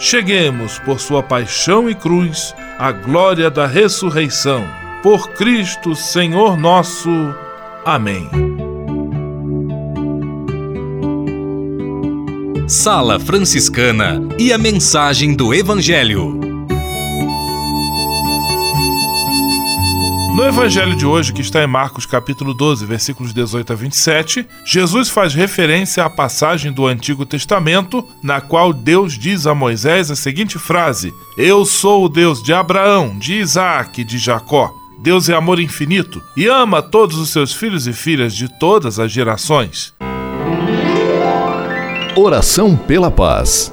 cheguemos, por sua paixão e cruz, à glória da ressurreição. Por Cristo, Senhor nosso. Amém. Sala Franciscana e a mensagem do Evangelho. No evangelho de hoje, que está em Marcos capítulo 12, versículos 18 a 27, Jesus faz referência à passagem do Antigo Testamento, na qual Deus diz a Moisés a seguinte frase: Eu sou o Deus de Abraão, de Isaac de Jacó. Deus é amor infinito e ama todos os seus filhos e filhas de todas as gerações. Oração pela paz.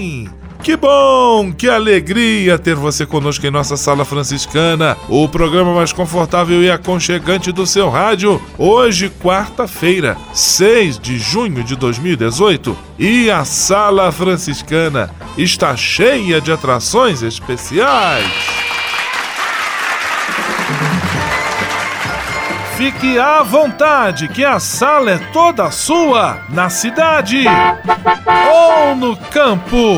Que bom, que alegria ter você conosco em nossa sala franciscana, o programa mais confortável e aconchegante do seu rádio. Hoje, quarta-feira, 6 de junho de 2018, e a sala franciscana está cheia de atrações especiais. Fique à vontade, que a sala é toda sua, na cidade ou no campo.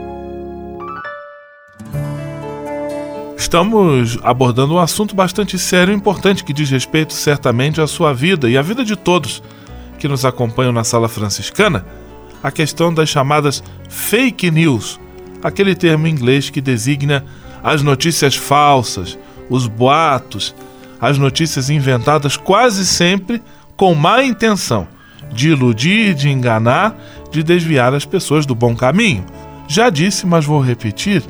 Estamos abordando um assunto bastante sério e importante que diz respeito certamente à sua vida e à vida de todos que nos acompanham na sala franciscana, a questão das chamadas fake news, aquele termo em inglês que designa as notícias falsas, os boatos, as notícias inventadas quase sempre com má intenção de iludir, de enganar, de desviar as pessoas do bom caminho. Já disse, mas vou repetir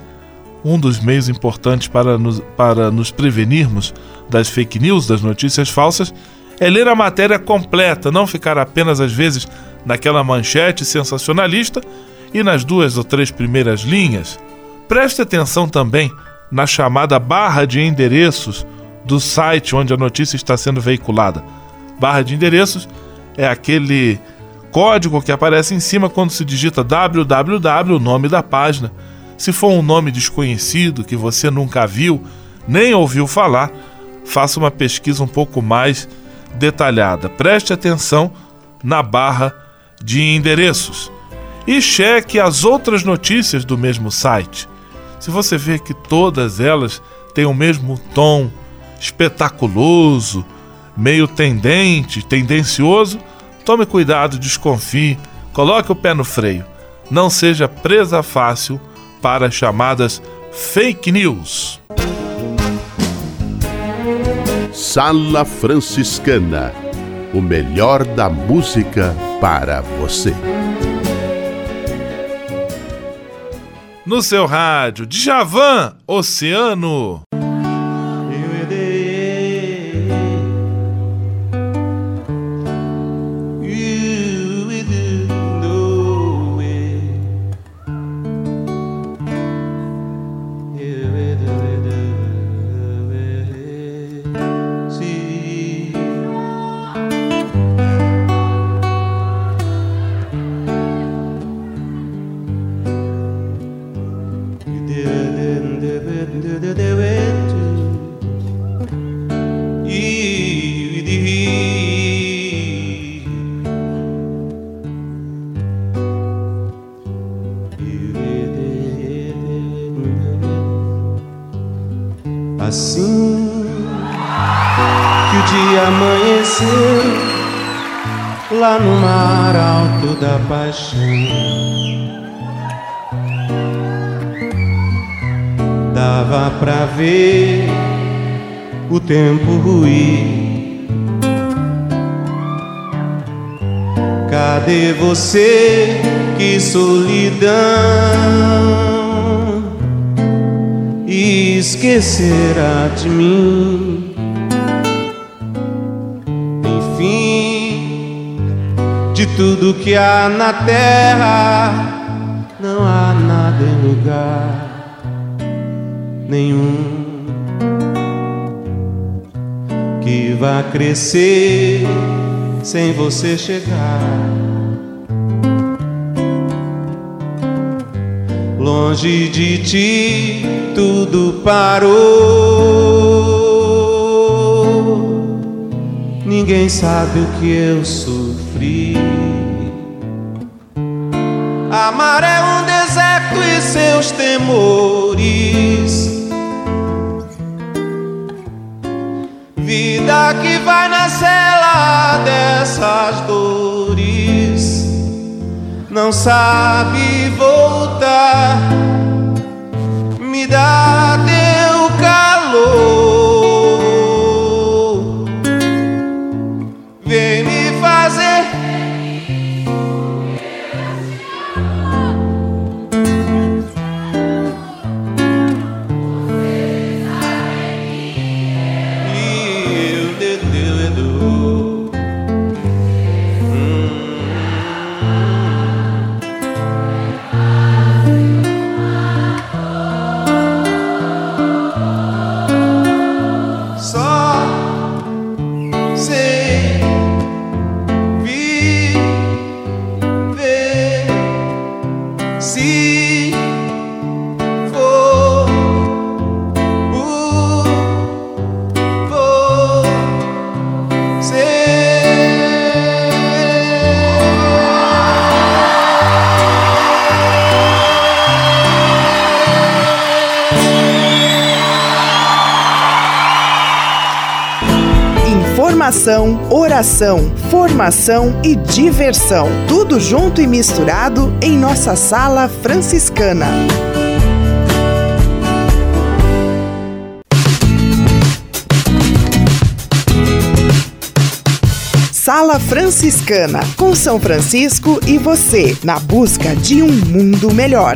um dos meios importantes para nos, para nos prevenirmos das fake news, das notícias falsas, é ler a matéria completa, não ficar apenas às vezes naquela manchete sensacionalista e nas duas ou três primeiras linhas. Preste atenção também na chamada barra de endereços do site onde a notícia está sendo veiculada. Barra de endereços é aquele código que aparece em cima quando se digita www, o nome da página se for um nome desconhecido que você nunca viu, nem ouviu falar, faça uma pesquisa um pouco mais detalhada. Preste atenção na barra de endereços e cheque as outras notícias do mesmo site. Se você vê que todas elas têm o mesmo tom espetaculoso, meio tendente, tendencioso, tome cuidado, desconfie, coloque o pé no freio. Não seja presa fácil para as chamadas fake news. Sala Franciscana o melhor da música para você. No seu rádio, Djavan, Oceano. Assim que o dia amanheceu lá no mar alto da paixão. Dava pra ver o tempo ruir. Cadê você? Que solidão esquecerá de mim. Enfim, de tudo que há na terra, não há nada em lugar nenhum que vá crescer sem você chegar. Longe de ti tudo parou. Ninguém sabe o que eu sofri. Amar é um deserto e seus temores. Vida que vai na cela dessas dores não sabe Me dá oração, formação e diversão. Tudo junto e misturado em nossa sala franciscana. Sala Franciscana, com São Francisco e você, na busca de um mundo melhor.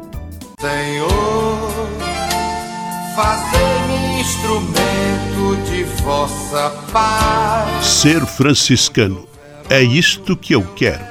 Senhor, fazei-me instrumento de vossa paz. Ser franciscano é isto que eu quero.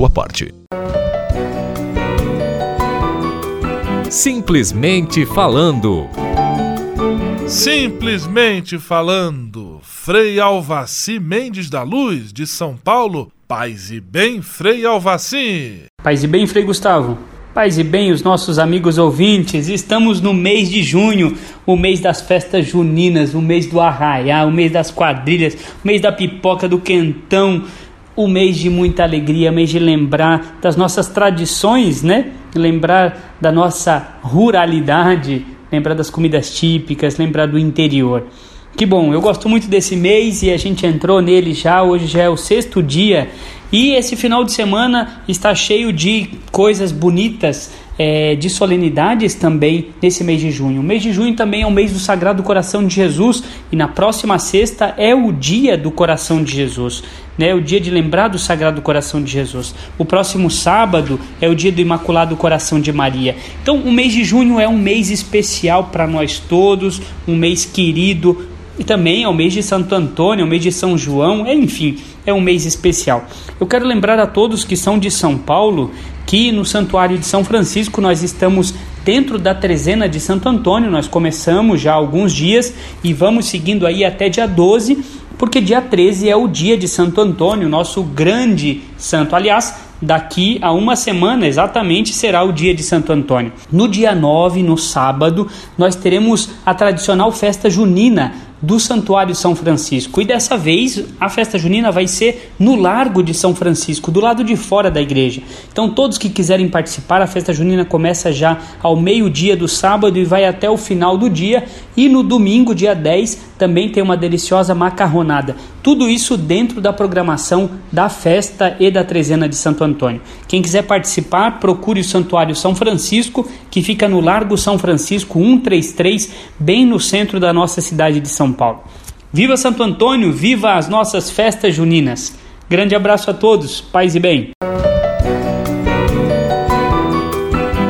parte. Simplesmente falando. Simplesmente falando, Frei Alvaci Mendes da Luz, de São Paulo. Paz e bem, Frei Alvaci. Paz e bem, Frei Gustavo. Paz e bem, os nossos amigos ouvintes, estamos no mês de junho, o mês das festas juninas, o mês do arraiá, o mês das quadrilhas, o mês da pipoca, do quentão, o mês de muita alegria, mês de lembrar das nossas tradições, né? Lembrar da nossa ruralidade, lembrar das comidas típicas, lembrar do interior. Que bom, eu gosto muito desse mês e a gente entrou nele já, hoje já é o sexto dia e esse final de semana está cheio de coisas bonitas, é, de solenidades também nesse mês de junho. O mês de junho também é o mês do Sagrado Coração de Jesus e na próxima sexta é o dia do Coração de Jesus. Né, o dia de lembrar do Sagrado Coração de Jesus. O próximo sábado é o dia do Imaculado Coração de Maria. Então, o mês de junho é um mês especial para nós todos, um mês querido, e também é o mês de Santo Antônio, é o mês de São João, enfim, é um mês especial. Eu quero lembrar a todos que são de São Paulo que no Santuário de São Francisco nós estamos dentro da trezena de Santo Antônio, nós começamos já há alguns dias e vamos seguindo aí até dia 12, porque dia 13 é o dia de Santo Antônio, nosso grande santo. Aliás, daqui a uma semana exatamente será o dia de Santo Antônio. No dia 9, no sábado, nós teremos a tradicional festa junina do Santuário São Francisco. E dessa vez a festa junina vai ser no Largo de São Francisco, do lado de fora da igreja. Então, todos que quiserem participar, a festa junina começa já ao meio-dia do sábado e vai até o final do dia. E no domingo, dia 10, também tem uma deliciosa macarronada. Tudo isso dentro da programação da festa e da trezena de Santo Antônio. Quem quiser participar, procure o Santuário São Francisco, que fica no Largo São Francisco 133, bem no centro da nossa cidade de São Paulo. Viva Santo Antônio, viva as nossas festas juninas. Grande abraço a todos, paz e bem.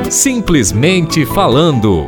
Simplesmente falando.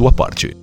sua parte.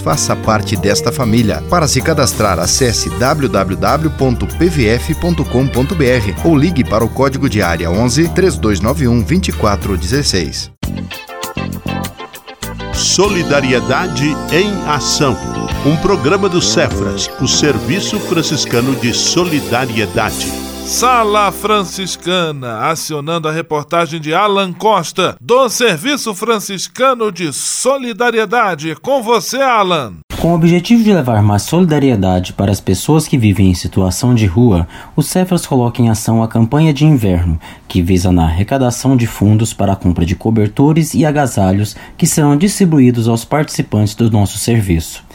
Faça parte desta família. Para se cadastrar, acesse www.pvf.com.br ou ligue para o código de área 11 3291 2416. Solidariedade em Ação. Um programa do Cefras, o Serviço Franciscano de Solidariedade. Sala Franciscana, acionando a reportagem de Alan Costa, do Serviço Franciscano de Solidariedade. Com você, Alan. Com o objetivo de levar mais solidariedade para as pessoas que vivem em situação de rua, o Cefras coloca em ação a campanha de inverno, que visa na arrecadação de fundos para a compra de cobertores e agasalhos que serão distribuídos aos participantes do nosso serviço.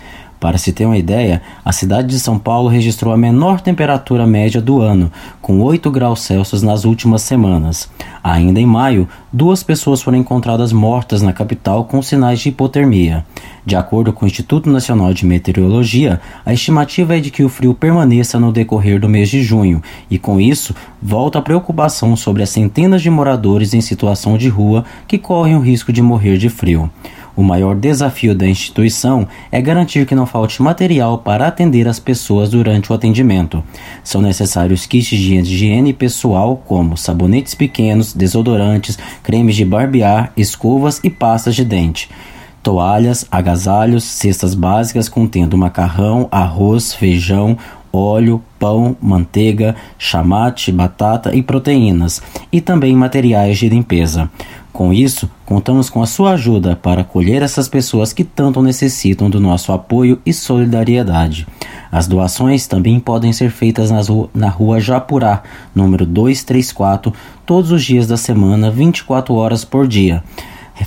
Para se ter uma ideia, a cidade de São Paulo registrou a menor temperatura média do ano, com 8 graus Celsius nas últimas semanas. Ainda em maio, duas pessoas foram encontradas mortas na capital com sinais de hipotermia. De acordo com o Instituto Nacional de Meteorologia, a estimativa é de que o frio permaneça no decorrer do mês de junho, e com isso, volta a preocupação sobre as centenas de moradores em situação de rua que correm o risco de morrer de frio. O maior desafio da instituição é garantir que não falte material para atender as pessoas durante o atendimento. São necessários kits de higiene pessoal, como sabonetes pequenos, desodorantes, cremes de barbear, escovas e pastas de dente toalhas, agasalhos, cestas básicas contendo macarrão, arroz, feijão, óleo, pão, manteiga, chamate, batata e proteínas, e também materiais de limpeza. Com isso, contamos com a sua ajuda para acolher essas pessoas que tanto necessitam do nosso apoio e solidariedade. As doações também podem ser feitas na rua Japurá, número 234, todos os dias da semana, 24 horas por dia.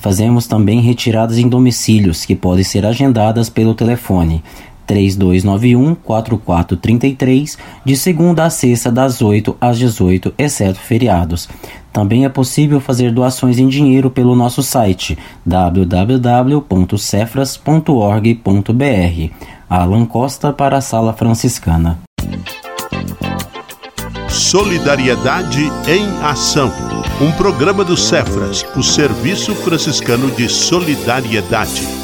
Fazemos também retiradas em domicílios, que podem ser agendadas pelo telefone 3291 4433, de segunda a sexta, das 8 às 18, exceto feriados. Também é possível fazer doações em dinheiro pelo nosso site www.cefras.org.br. Alan Costa para a Sala Franciscana. Solidariedade em Ação. Um programa do Cefras, o Serviço Franciscano de Solidariedade.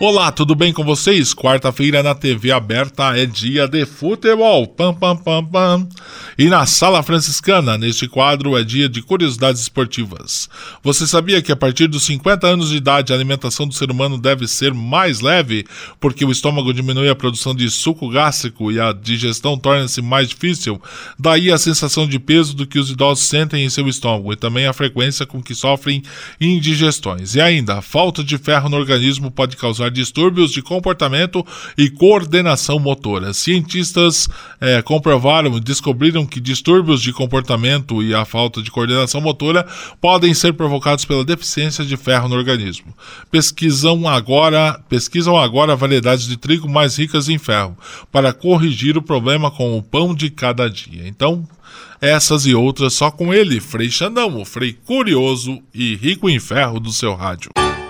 Olá, tudo bem com vocês? Quarta-feira na TV aberta é dia de futebol. Pam, pam, pam, pam. E na Sala Franciscana, neste quadro, é dia de curiosidades esportivas. Você sabia que a partir dos 50 anos de idade a alimentação do ser humano deve ser mais leve, porque o estômago diminui a produção de suco gástrico e a digestão torna-se mais difícil? Daí a sensação de peso do que os idosos sentem em seu estômago e também a frequência com que sofrem indigestões. E ainda, a falta de ferro no organismo pode causar distúrbios de comportamento e coordenação motora. Cientistas é, comprovaram, descobriram que distúrbios de comportamento e a falta de coordenação motora podem ser provocados pela deficiência de ferro no organismo. Pesquisam agora, pesquisam agora variedades de trigo mais ricas em ferro para corrigir o problema com o pão de cada dia. Então, essas e outras só com ele, Frei Xandão, o Frei curioso e rico em ferro do seu rádio.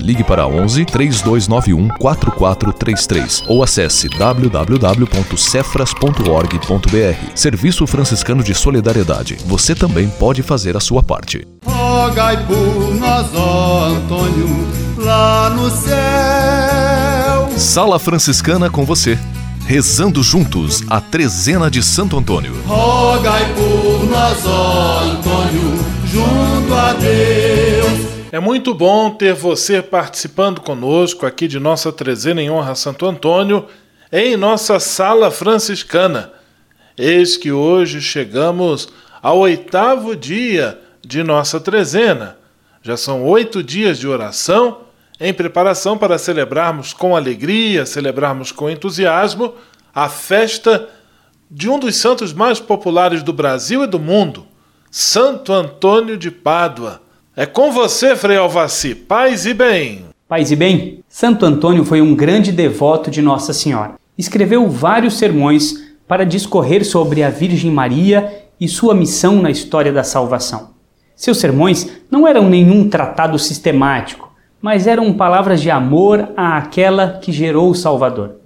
ligue para 11 3291 4433 ou acesse www.cefras.org.br. Serviço Franciscano de Solidariedade. Você também pode fazer a sua sua parte. Rogai por nós, ó Antônio, lá no céu. Sala Franciscana com você. Rezando juntos a trezena de Santo Antônio. Rogai por nós, ó Antônio, junto a Deus. É muito bom ter você participando conosco aqui de nossa trezena em honra a Santo Antônio, em nossa sala franciscana. Eis que hoje chegamos ao oitavo dia de nossa trezena. Já são oito dias de oração em preparação para celebrarmos com alegria, celebrarmos com entusiasmo a festa de um dos santos mais populares do Brasil e do mundo, Santo Antônio de Pádua. É com você, Frei Alvaci. Paz e bem. Paz e bem. Santo Antônio foi um grande devoto de Nossa Senhora. Escreveu vários sermões para discorrer sobre a Virgem Maria e sua missão na história da salvação. Seus sermões não eram nenhum tratado sistemático, mas eram palavras de amor àquela que gerou o Salvador.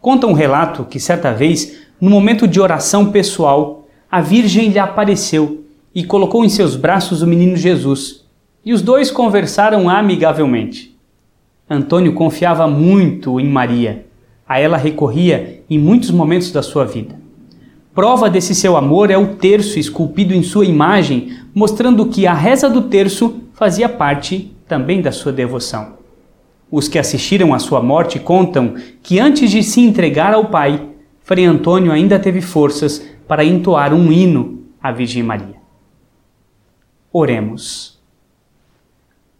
Conta um relato que certa vez, no momento de oração pessoal, a Virgem lhe apareceu e colocou em seus braços o menino Jesus, e os dois conversaram amigavelmente. Antônio confiava muito em Maria, a ela recorria em muitos momentos da sua vida. Prova desse seu amor é o terço esculpido em sua imagem, mostrando que a reza do terço fazia parte também da sua devoção. Os que assistiram à sua morte contam que antes de se entregar ao Pai, Frei Antônio ainda teve forças para entoar um hino à Virgem Maria. Oremos.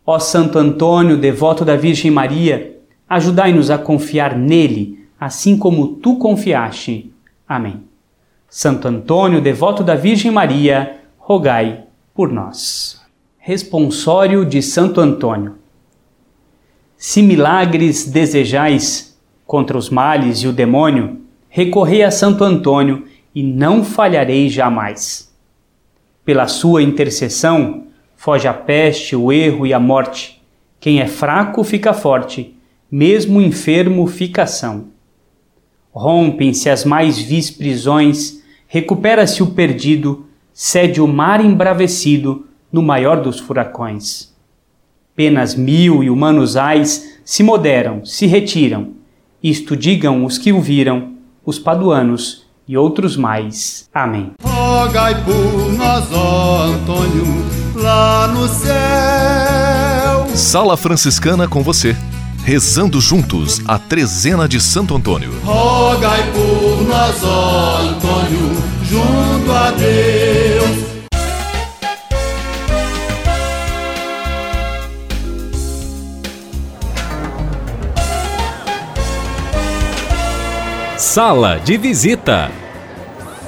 Ó Santo Antônio, devoto da Virgem Maria, ajudai-nos a confiar nele, assim como tu confiaste. Amém. Santo Antônio, devoto da Virgem Maria, rogai por nós. Responsório de Santo Antônio. Se milagres desejais contra os males e o demônio, recorrei a Santo Antônio e não falharei jamais. Pela sua intercessão, foge a peste, o erro e a morte. Quem é fraco fica forte, mesmo enfermo fica são. Rompem-se as mais vis prisões, recupera-se o perdido, cede o mar embravecido no maior dos furacões. Penas mil e humanos ais se moderam, se retiram. Isto digam os que o viram, os paduanos e outros mais. Amém. Rogai por nós, ó Antônio, lá no céu. Sala Franciscana com você. Rezando juntos a trezena de Santo Antônio. Rogai por nós, ó Antônio, junto a Deus. Sala de visita.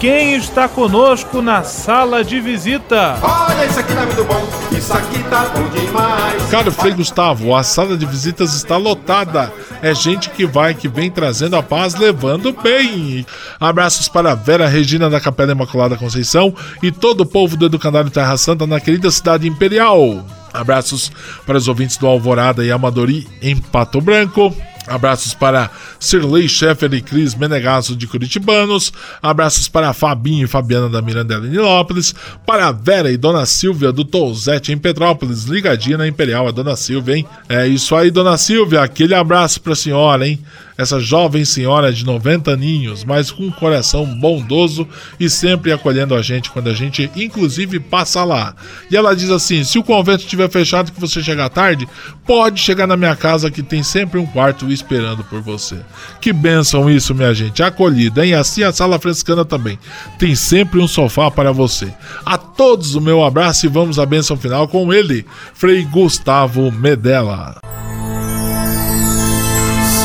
quem está conosco na sala de visita? Olha, isso aqui tá muito bom, isso aqui tá bom demais. Caro Frei Gustavo, a sala de visitas está lotada. É gente que vai, que vem trazendo a paz, levando bem. Abraços para Vera Regina da Capela Imaculada Conceição e todo o povo do Educandário Terra Santa na querida cidade imperial. Abraços para os ouvintes do Alvorada e Amadori em Pato Branco. Abraços para Sirley Sheffer e Cris Menegasso de Curitibanos. Abraços para Fabinho e Fabiana da Mirandela em Nilópolis. Para Vera e Dona Silvia do Touzete em Petrópolis. Ligadinha na Imperial, a Dona Silvia, hein? É isso aí, Dona Silvia. Aquele abraço para a senhora, hein? Essa jovem senhora de 90 aninhos, mas com um coração bondoso e sempre acolhendo a gente quando a gente, inclusive, passa lá. E ela diz assim: se o convento estiver fechado que você chegar tarde, pode chegar na minha casa que tem sempre um quarto esperando por você. Que bênção isso, minha gente. Acolhida, hein? Assim a sala franciscana também. Tem sempre um sofá para você. A todos o meu abraço e vamos à bênção final com ele, Frei Gustavo Medella.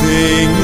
Senhor,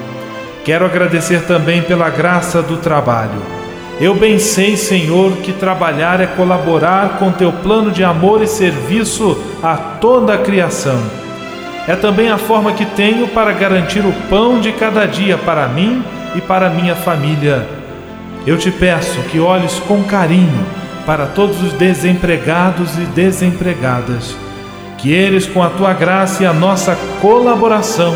Quero agradecer também pela graça do trabalho. Eu bem sei, Senhor, que trabalhar é colaborar com teu plano de amor e serviço a toda a criação. É também a forma que tenho para garantir o pão de cada dia para mim e para minha família. Eu te peço que olhes com carinho para todos os desempregados e desempregadas, que eles, com a tua graça e a nossa colaboração,